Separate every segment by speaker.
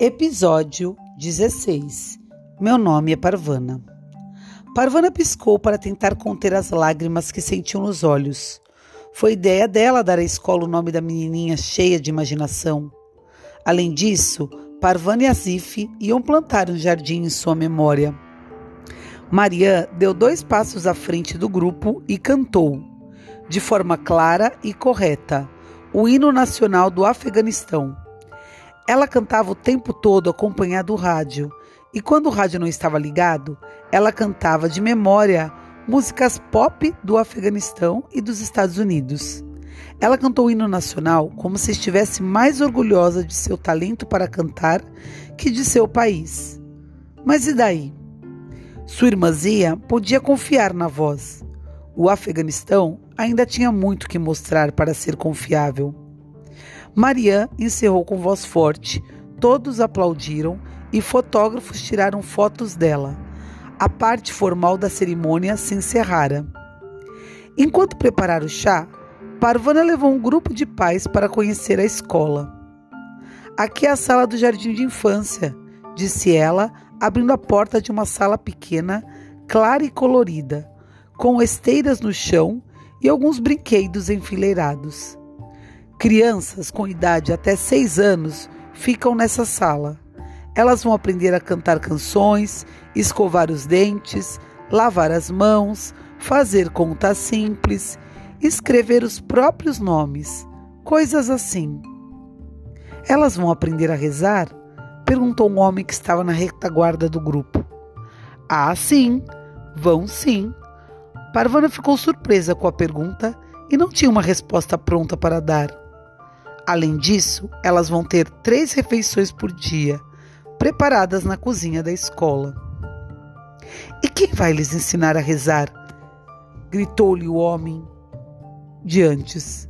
Speaker 1: Episódio 16 Meu nome é Parvana. Parvana piscou para tentar conter as lágrimas que sentiu nos olhos. Foi ideia dela dar à escola o nome da menininha cheia de imaginação. Além disso, Parvana e Azif iam plantar um jardim em sua memória. Marian deu dois passos à frente do grupo e cantou, de forma clara e correta, o hino nacional do Afeganistão. Ela cantava o tempo todo acompanhada do rádio, e quando o rádio não estava ligado, ela cantava de memória músicas pop do Afeganistão e dos Estados Unidos. Ela cantou o hino nacional como se estivesse mais orgulhosa de seu talento para cantar que de seu país. Mas e daí? Sua irmãzinha podia confiar na voz. O Afeganistão ainda tinha muito que mostrar para ser confiável. Marianne encerrou com voz forte. Todos aplaudiram e fotógrafos tiraram fotos dela. A parte formal da cerimônia se encerrara. Enquanto preparava o chá, Parvana levou um grupo de pais para conhecer a escola. Aqui é a sala do jardim de infância, disse ela, abrindo a porta de uma sala pequena, clara e colorida, com esteiras no chão e alguns brinquedos enfileirados. Crianças com idade até seis anos ficam nessa sala. Elas vão aprender a cantar canções, escovar os dentes, lavar as mãos, fazer contas simples, escrever os próprios nomes, coisas assim. Elas vão aprender a rezar? perguntou um homem que estava na retaguarda do grupo. Ah, sim, vão sim. Parvana ficou surpresa com a pergunta e não tinha uma resposta pronta para dar. Além disso, elas vão ter três refeições por dia, preparadas na cozinha da escola. E quem vai lhes ensinar a rezar? gritou-lhe o homem de antes.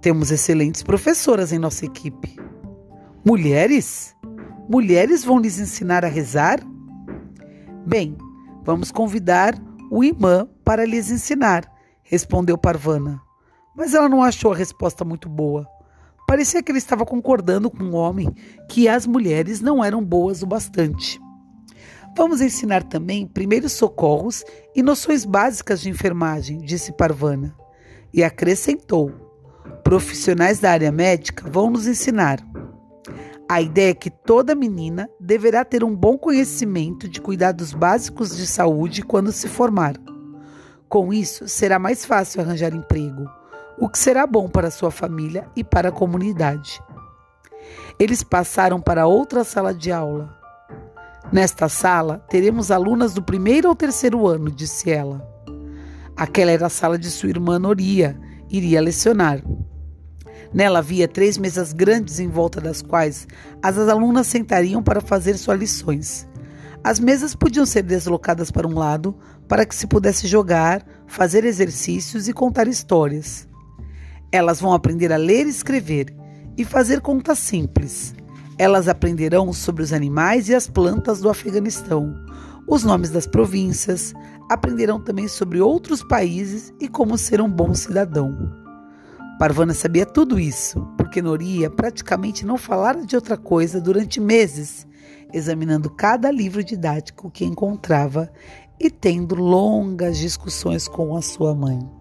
Speaker 1: Temos excelentes professoras em nossa equipe. Mulheres? Mulheres vão lhes ensinar a rezar? Bem, vamos convidar o imã para lhes ensinar, respondeu Parvana. Mas ela não achou a resposta muito boa. Parecia que ele estava concordando com o homem que as mulheres não eram boas o bastante. Vamos ensinar também primeiros socorros e noções básicas de enfermagem, disse Parvana. E acrescentou: profissionais da área médica vão nos ensinar. A ideia é que toda menina deverá ter um bom conhecimento de cuidados básicos de saúde quando se formar. Com isso, será mais fácil arranjar emprego o que será bom para sua família e para a comunidade. Eles passaram para outra sala de aula. Nesta sala, teremos alunas do primeiro ao terceiro ano, disse ela. Aquela era a sala de sua irmã Noria, iria lecionar. Nela havia três mesas grandes em volta das quais as alunas sentariam para fazer suas lições. As mesas podiam ser deslocadas para um lado para que se pudesse jogar, fazer exercícios e contar histórias. Elas vão aprender a ler e escrever e fazer contas simples. Elas aprenderão sobre os animais e as plantas do Afeganistão, os nomes das províncias, aprenderão também sobre outros países e como ser um bom cidadão. Parvana sabia tudo isso, porque Noria praticamente não falara de outra coisa durante meses, examinando cada livro didático que encontrava e tendo longas discussões com a sua mãe.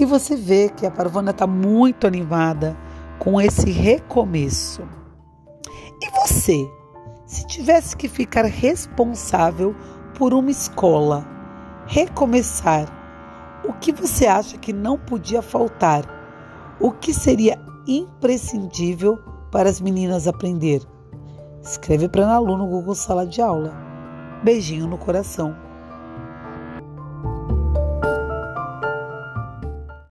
Speaker 1: E você vê que a Parvana está muito animada com esse recomeço. E você, se tivesse que ficar responsável por uma escola, recomeçar, o que você acha que não podia faltar? O que seria imprescindível para as meninas aprender? Escreve para Ana Lu no Google Sala de Aula. Beijinho no coração.